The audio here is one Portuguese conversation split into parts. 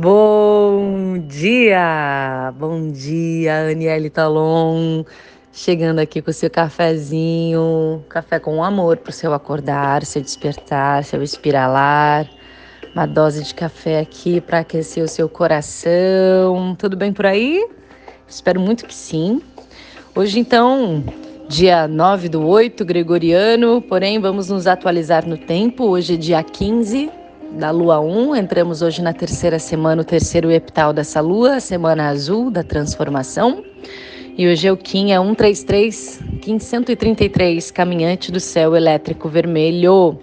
Bom dia! Bom dia, Aniele Talon. Chegando aqui com o seu cafezinho, café com amor para o seu acordar, seu despertar, seu espiralar. Uma dose de café aqui para aquecer o seu coração. Tudo bem por aí? Espero muito que sim. Hoje, então, dia 9 do 8, gregoriano, porém, vamos nos atualizar no tempo. Hoje é dia 15 da lua 1. Entramos hoje na terceira semana, o terceiro epital dessa lua, semana azul da transformação. E hoje é o Kim, é 133, Kim 133, caminhante do céu elétrico vermelho,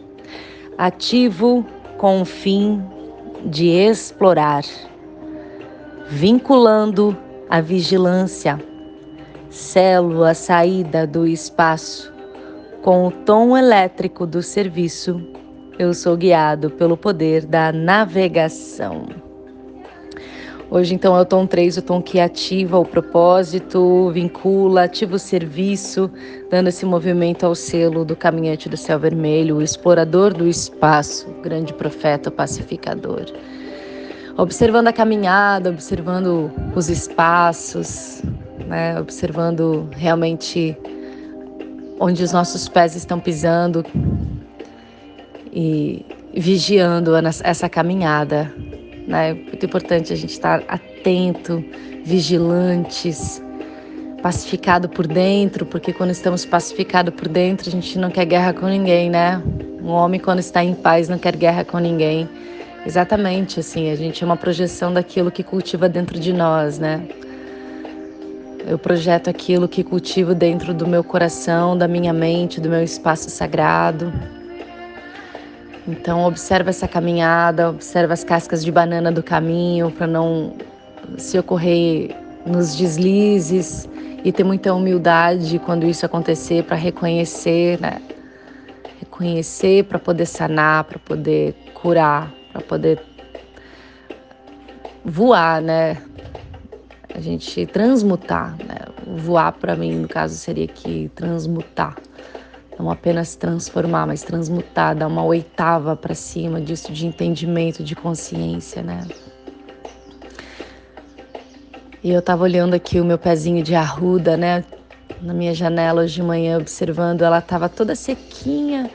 ativo com o fim de explorar, vinculando a vigilância, selo a saída do espaço com o tom elétrico do serviço eu sou guiado pelo poder da navegação. Hoje, então, é o tom 3, o tom que ativa o propósito, vincula, ativa o serviço, dando esse movimento ao selo do caminhante do céu vermelho, o explorador do espaço, o grande profeta, pacificador. Observando a caminhada, observando os espaços, né? observando realmente onde os nossos pés estão pisando, e vigiando essa caminhada. Né? É muito importante a gente estar atento, vigilantes, pacificado por dentro, porque quando estamos pacificados por dentro, a gente não quer guerra com ninguém, né? Um homem, quando está em paz, não quer guerra com ninguém. Exatamente, assim, a gente é uma projeção daquilo que cultiva dentro de nós, né? Eu projeto aquilo que cultivo dentro do meu coração, da minha mente, do meu espaço sagrado. Então observa essa caminhada, observa as cascas de banana do caminho para não se ocorrer nos deslizes e ter muita humildade quando isso acontecer para reconhecer, né? Reconhecer para poder sanar, para poder curar, para poder voar, né? A gente transmutar, né? Voar para mim, no caso, seria que transmutar. Não apenas transformar, mas transmutar, dar uma oitava para cima disso de entendimento, de consciência, né? E eu estava olhando aqui o meu pezinho de arruda, né? Na minha janela hoje de manhã, observando, ela estava toda sequinha.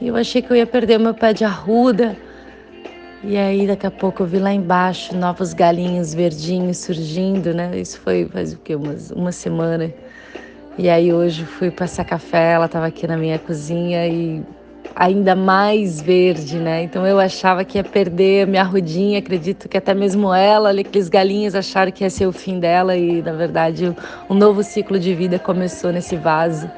E eu achei que eu ia perder o meu pé de arruda. E aí, daqui a pouco, eu vi lá embaixo novos galinhos verdinhos surgindo, né? Isso foi faz o quê? Uma semana. E aí hoje fui passar café, ela estava aqui na minha cozinha e ainda mais verde, né? Então eu achava que ia perder a minha rudinha, acredito que até mesmo ela, aqueles galinhos acharam que ia ser o fim dela e na verdade um novo ciclo de vida começou nesse vaso.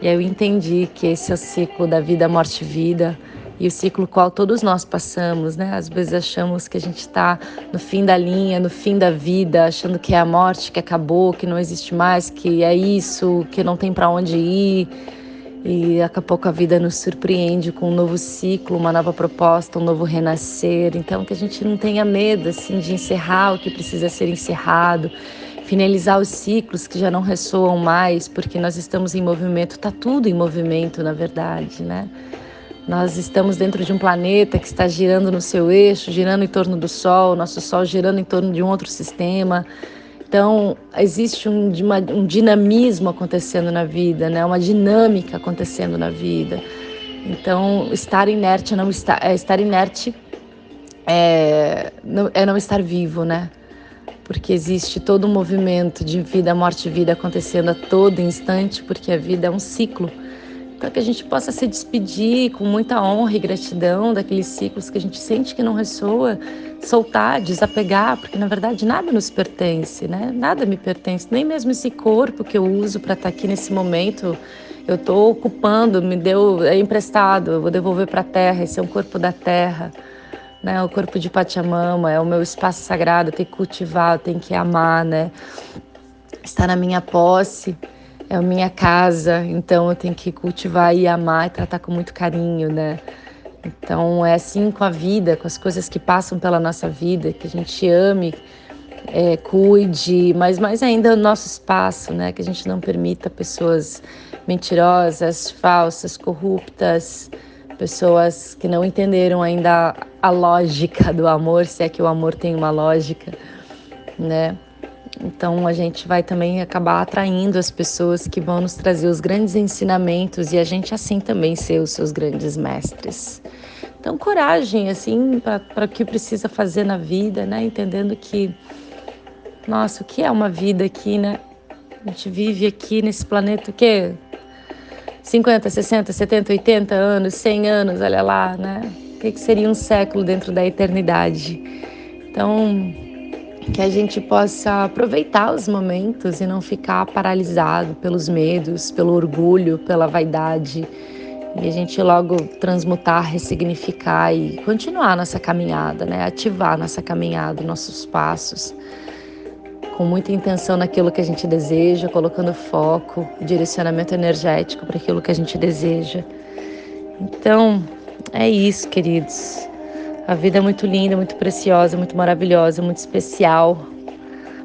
E aí eu entendi que esse é o ciclo da vida, morte e vida e o ciclo qual todos nós passamos, né? Às vezes achamos que a gente está no fim da linha, no fim da vida, achando que é a morte que acabou, que não existe mais, que é isso, que não tem para onde ir. E daqui a pouco a vida nos surpreende com um novo ciclo, uma nova proposta, um novo renascer. Então que a gente não tenha medo assim de encerrar o que precisa ser encerrado, finalizar os ciclos que já não ressoam mais, porque nós estamos em movimento, está tudo em movimento, na verdade, né? Nós estamos dentro de um planeta que está girando no seu eixo, girando em torno do Sol, nosso Sol girando em torno de um outro sistema. Então, existe um, um dinamismo acontecendo na vida, né? uma dinâmica acontecendo na vida. Então, estar inerte não está, é, estar inerte é não, é não estar vivo, né? Porque existe todo um movimento de vida, morte e vida acontecendo a todo instante, porque a vida é um ciclo para que a gente possa se despedir com muita honra e gratidão daqueles ciclos que a gente sente que não ressoa, soltar, desapegar, porque na verdade nada nos pertence, né? Nada me pertence, nem mesmo esse corpo que eu uso para estar tá aqui nesse momento. Eu estou ocupando, me deu, é emprestado, eu vou devolver para a terra. Esse é um corpo da terra, né? O corpo de Pachamama é o meu espaço sagrado. Eu tenho que cultivar, eu tenho que amar, né? Está na minha posse é a minha casa, então eu tenho que cultivar e amar e tratar com muito carinho, né? Então é assim com a vida, com as coisas que passam pela nossa vida, que a gente ame, é, cuide, mas mais ainda o nosso espaço, né? Que a gente não permita pessoas mentirosas, falsas, corruptas, pessoas que não entenderam ainda a lógica do amor, se é que o amor tem uma lógica, né? Então a gente vai também acabar atraindo as pessoas que vão nos trazer os grandes ensinamentos e a gente assim também ser os seus grandes mestres. Então coragem assim para o que precisa fazer na vida, né? Entendendo que nossa, o que é uma vida aqui, né? A gente vive aqui nesse planeta o quê? 50, 60, 70, 80 anos, 100 anos, olha lá, né? O que seria um século dentro da eternidade? Então, que a gente possa aproveitar os momentos e não ficar paralisado pelos medos, pelo orgulho, pela vaidade. E a gente logo transmutar, ressignificar e continuar nossa caminhada, né? Ativar nossa caminhada, nossos passos, com muita intenção naquilo que a gente deseja, colocando foco, direcionamento energético para aquilo que a gente deseja. Então, é isso, queridos. A vida é muito linda, muito preciosa, muito maravilhosa, muito especial,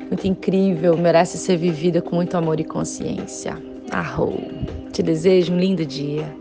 muito incrível, merece ser vivida com muito amor e consciência. Arrou! Te desejo um lindo dia.